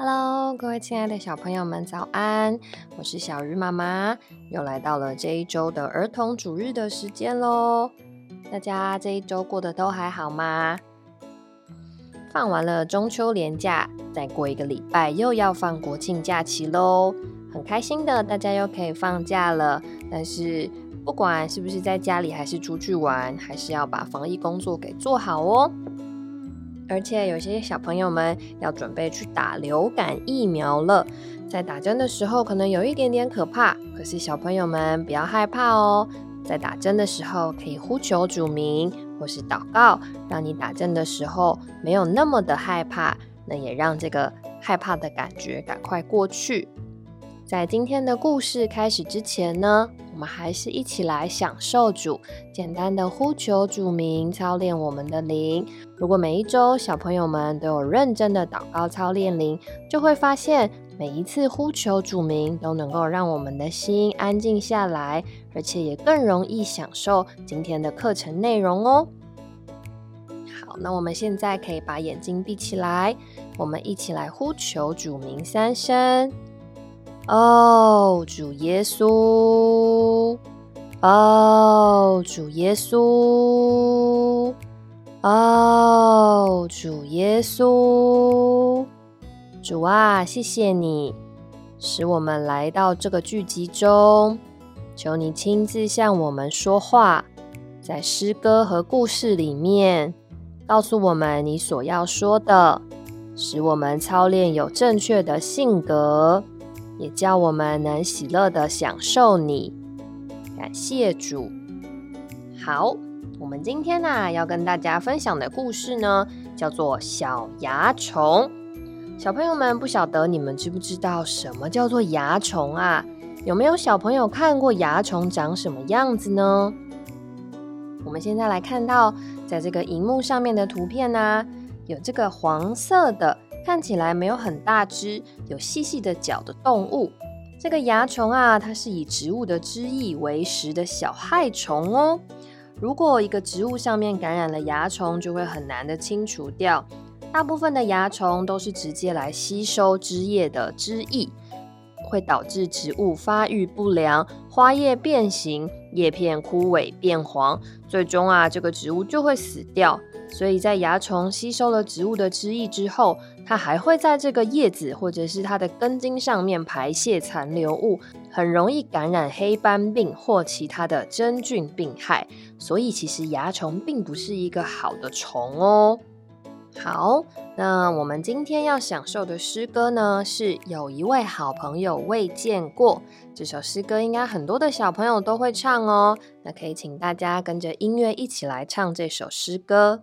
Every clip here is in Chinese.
Hello，各位亲爱的小朋友们，早安！我是小鱼妈妈，又来到了这一周的儿童主日的时间喽。大家这一周过得都还好吗？放完了中秋连假，再过一个礼拜又要放国庆假期喽，很开心的，大家又可以放假了。但是不管是不是在家里，还是出去玩，还是要把防疫工作给做好哦。而且有些小朋友们要准备去打流感疫苗了，在打针的时候可能有一点点可怕，可是小朋友们不要害怕哦。在打针的时候可以呼求主名或是祷告，让你打针的时候没有那么的害怕，那也让这个害怕的感觉赶快过去。在今天的故事开始之前呢，我们还是一起来享受主，简单的呼求主名，操练我们的灵。如果每一周小朋友们都有认真的祷告操练灵，就会发现每一次呼求主名都能够让我们的心安静下来，而且也更容易享受今天的课程内容哦。好，那我们现在可以把眼睛闭起来，我们一起来呼求主名三声。哦，主耶稣！哦，主耶稣！哦，主耶稣，主啊，谢谢你使我们来到这个聚集中，求你亲自向我们说话，在诗歌和故事里面告诉我们你所要说的，使我们操练有正确的性格，也叫我们能喜乐的享受你。感谢主，好。我们今天呢要跟大家分享的故事呢，叫做《小蚜虫》。小朋友们不晓得你们知不知道什么叫做蚜虫啊？有没有小朋友看过蚜虫长什么样子呢？我们现在来看到，在这个荧幕上面的图片呢，有这个黄色的，看起来没有很大只，有细细的脚的动物。这个蚜虫啊，它是以植物的汁液为食的小害虫哦。如果一个植物上面感染了蚜虫，就会很难的清除掉。大部分的蚜虫都是直接来吸收枝叶的汁液，会导致植物发育不良，花叶变形，叶片枯萎变黄，最终啊，这个植物就会死掉。所以在蚜虫吸收了植物的汁液之后，它还会在这个叶子或者是它的根茎上面排泄残留物，很容易感染黑斑病或其他的真菌病害。所以其实蚜虫并不是一个好的虫哦。好，那我们今天要享受的诗歌呢，是有一位好朋友未见过。这首诗歌应该很多的小朋友都会唱哦。那可以请大家跟着音乐一起来唱这首诗歌。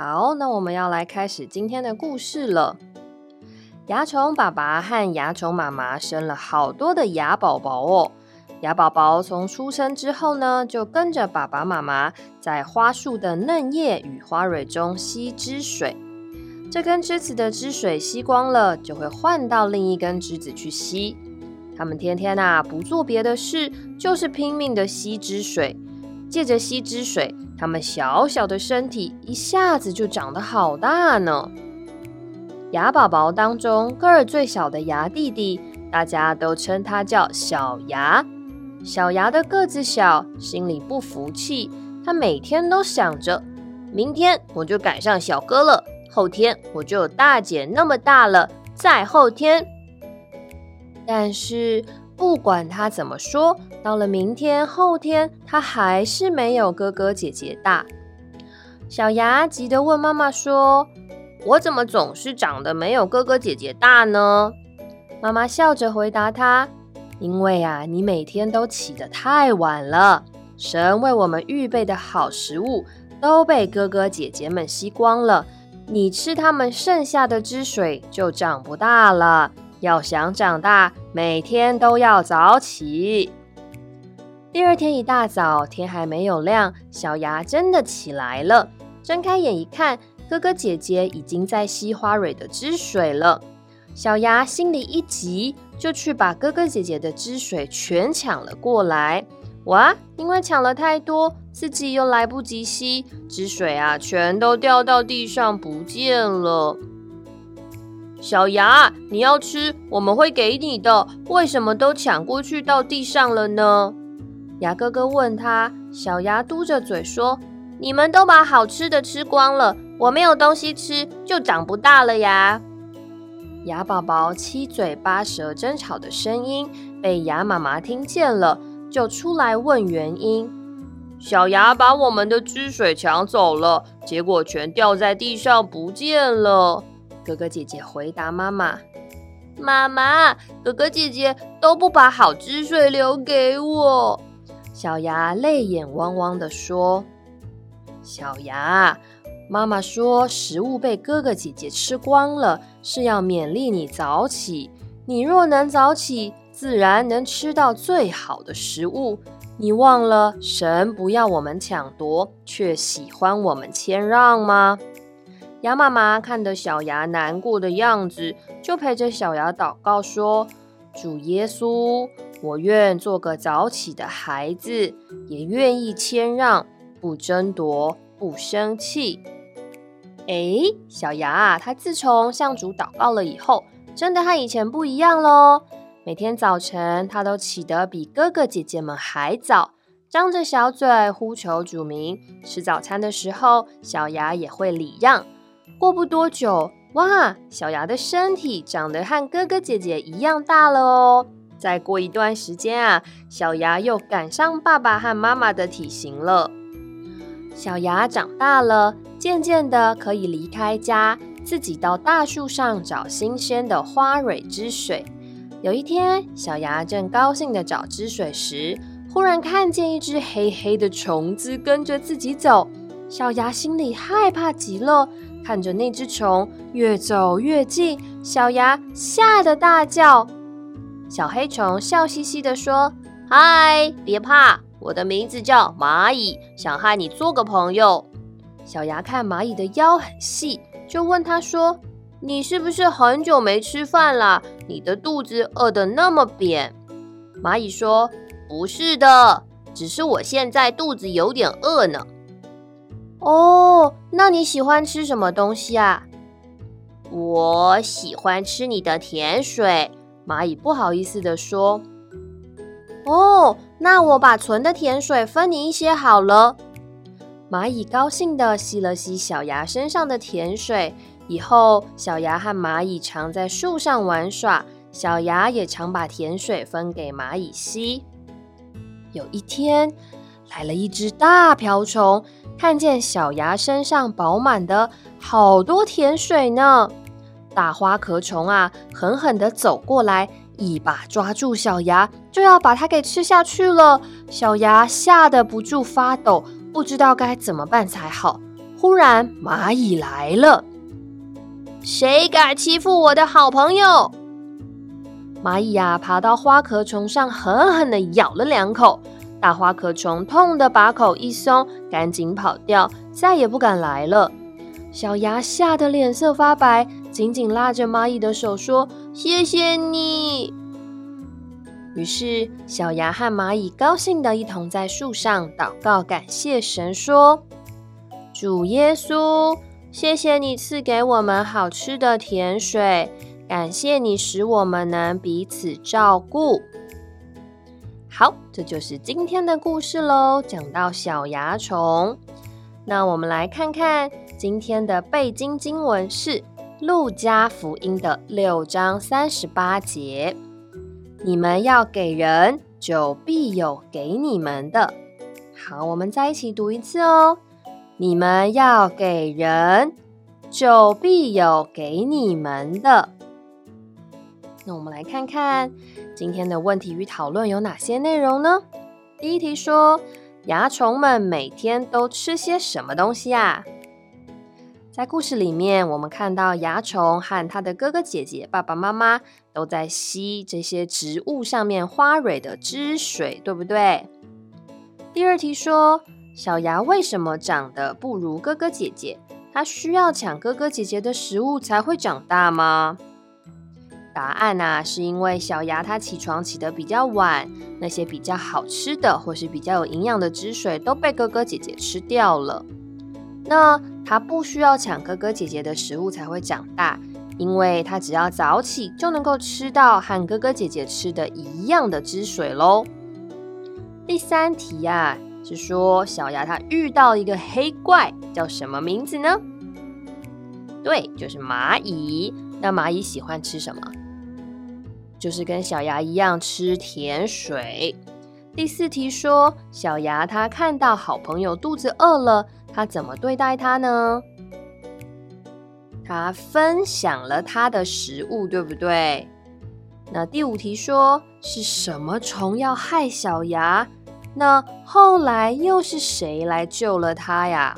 好，那我们要来开始今天的故事了。蚜虫爸爸和蚜虫妈妈生了好多的蚜宝宝哦。蚜宝宝从出生之后呢，就跟着爸爸妈妈在花树的嫩叶与花蕊中吸汁水。这根枝子的汁水吸光了，就会换到另一根枝子去吸。他们天天啊不做别的事，就是拼命的吸汁水。借着吸汁水，它们小小的身体一下子就长得好大呢。牙宝宝当中个儿最小的牙弟弟，大家都称他叫小牙。小牙的个子小，心里不服气，他每天都想着：明天我就赶上小哥了，后天我就有大姐那么大了，再后天。但是不管他怎么说，到了明天、后天，他还是没有哥哥姐姐大。小牙急得问妈妈说。我怎么总是长得没有哥哥姐姐大呢？妈妈笑着回答他：“因为啊，你每天都起得太晚了，神为我们预备的好食物都被哥哥姐姐们吸光了，你吃他们剩下的汁水就长不大了。要想长大，每天都要早起。”第二天一大早，天还没有亮，小牙真的起来了，睁开眼一看。哥哥姐姐已经在吸花蕊的汁水了，小牙心里一急，就去把哥哥姐姐的汁水全抢了过来。哇！因为抢了太多，自己又来不及吸，汁水啊，全都掉到地上不见了。小牙，你要吃，我们会给你的，为什么都抢过去到地上了呢？牙哥哥问他，小牙嘟着嘴说：“你们都把好吃的吃光了。”我没有东西吃，就长不大了呀！牙宝宝七嘴八舌争吵的声音被牙妈妈听见了，就出来问原因。小牙把我们的汁水抢走了，结果全掉在地上不见了。哥哥姐姐回答妈妈：“妈妈，哥哥姐姐都不把好汁水留给我。”小牙泪眼汪汪的说：“小牙。”妈妈说：“食物被哥哥姐姐吃光了，是要勉励你早起。你若能早起，自然能吃到最好的食物。你忘了神不要我们抢夺，却喜欢我们谦让吗？”鸭妈妈看得小牙难过的样子，就陪着小牙祷告说：“主耶稣，我愿做个早起的孩子，也愿意谦让，不争夺，不生气。”哎，小牙啊，他自从向主祷告了以后，真的和以前不一样喽。每天早晨，他都起得比哥哥姐姐们还早，张着小嘴呼求主名。吃早餐的时候，小牙也会礼让。过不多久，哇，小牙的身体长得和哥哥姐姐一样大了哦。再过一段时间啊，小牙又赶上爸爸和妈妈的体型了。小牙长大了。渐渐的，可以离开家，自己到大树上找新鲜的花蕊汁水。有一天，小牙正高兴的找汁水时，忽然看见一只黑黑的虫子跟着自己走。小牙心里害怕极了，看着那只虫越走越近，小牙吓得大叫。小黑虫笑嘻嘻的说：“嗨，别怕，我的名字叫蚂蚁，想和你做个朋友。”小牙看蚂蚁的腰很细，就问他说：“你是不是很久没吃饭了？你的肚子饿得那么扁？”蚂蚁说：“不是的，只是我现在肚子有点饿呢。”哦，那你喜欢吃什么东西啊？我喜欢吃你的甜水。蚂蚁不好意思地说：“哦，那我把存的甜水分你一些好了。”蚂蚁高兴地吸了吸小牙身上的甜水，以后小牙和蚂蚁常在树上玩耍，小牙也常把甜水分给蚂蚁吸。有一天，来了一只大瓢虫，看见小牙身上饱满的好多甜水呢。大花壳虫啊，狠狠地走过来，一把抓住小牙，就要把它给吃下去了。小牙吓得不住发抖。不知道该怎么办才好。忽然，蚂蚁来了。谁敢欺负我的好朋友？蚂蚁呀，爬到花壳虫上，狠狠的咬了两口。大花壳虫痛得把口一松，赶紧跑掉，再也不敢来了。小牙吓得脸色发白，紧紧拉着蚂蚁的手说：“谢谢你。”于是小牙和蚂蚁高兴的一同在树上祷告，感谢神说：“主耶稣，谢谢你赐给我们好吃的甜水，感谢你使我们能彼此照顾。”好，这就是今天的故事喽，讲到小蚜虫。那我们来看看今天的背经经文是《路加福音》的六章三十八节。你们要给人，就必有给你们的。好，我们再一起读一次哦。你们要给人，就必有给你们的。那我们来看看今天的问题与讨论有哪些内容呢？第一题说，蚜虫们每天都吃些什么东西啊？在故事里面，我们看到蚜虫和它的哥哥姐姐、爸爸妈妈都在吸这些植物上面花蕊的汁水，对不对？第二题说，小芽为什么长得不如哥哥姐姐？它需要抢哥哥姐姐的食物才会长大吗？答案呢，是因为小芽它起床起得比较晚，那些比较好吃的或是比较有营养的汁水都被哥哥姐姐吃掉了。那它不需要抢哥哥姐姐的食物才会长大，因为它只要早起就能够吃到和哥哥姐姐吃的一样的汁水喽。第三题呀，是说小牙它遇到一个黑怪，叫什么名字呢？对，就是蚂蚁。那蚂蚁喜欢吃什么？就是跟小牙一样吃甜水。第四题说，小牙他看到好朋友肚子饿了。他怎么对待他呢？他分享了他的食物，对不对？那第五题说是什么虫要害小牙？那后来又是谁来救了他呀？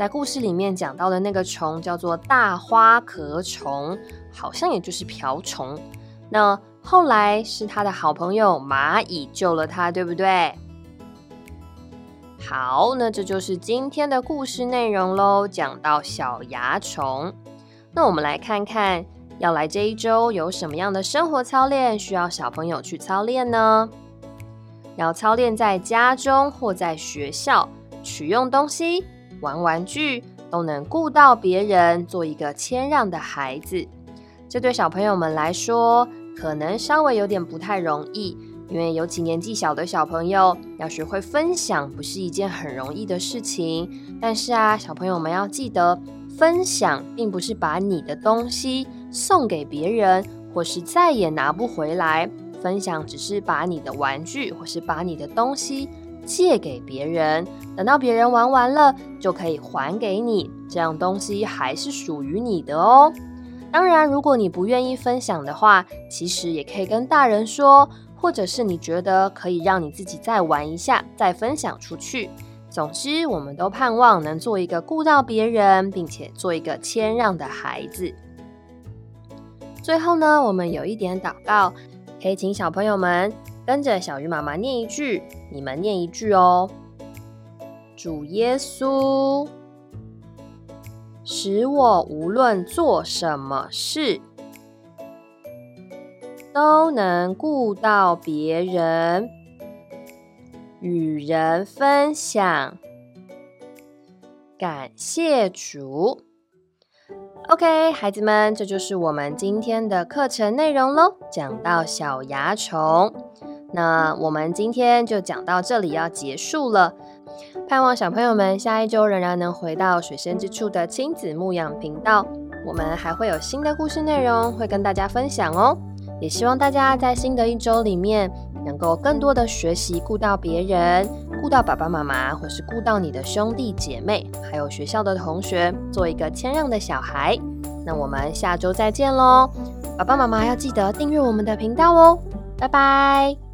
在故事里面讲到的那个虫叫做大花壳虫，好像也就是瓢虫。那后来是他的好朋友蚂蚁救了他，对不对？好，那这就是今天的故事内容喽。讲到小蚜虫，那我们来看看，要来这一周有什么样的生活操练需要小朋友去操练呢？要操练在家中或在学校取用东西、玩玩具，都能顾到别人，做一个谦让的孩子。这对小朋友们来说，可能稍微有点不太容易。因为尤其年纪小的小朋友要学会分享，不是一件很容易的事情。但是啊，小朋友们要记得，分享并不是把你的东西送给别人，或是再也拿不回来。分享只是把你的玩具或是把你的东西借给别人，等到别人玩完了，就可以还给你，这样东西还是属于你的哦。当然，如果你不愿意分享的话，其实也可以跟大人说。或者是你觉得可以让你自己再玩一下，再分享出去。总之，我们都盼望能做一个顾到别人，并且做一个谦让的孩子。最后呢，我们有一点祷告，可以请小朋友们跟着小鱼妈妈念一句，你们念一句哦。主耶稣，使我无论做什么事。都能顾到别人，与人分享，感谢主。OK，孩子们，这就是我们今天的课程内容喽。讲到小蚜虫，那我们今天就讲到这里，要结束了。盼望小朋友们下一周仍然能回到水深之处的亲子牧养频道，我们还会有新的故事内容会跟大家分享哦。也希望大家在新的一周里面，能够更多的学习顾到别人，顾到爸爸妈妈，或是顾到你的兄弟姐妹，还有学校的同学，做一个谦让的小孩。那我们下周再见喽！爸爸妈妈要记得订阅我们的频道哦，拜拜。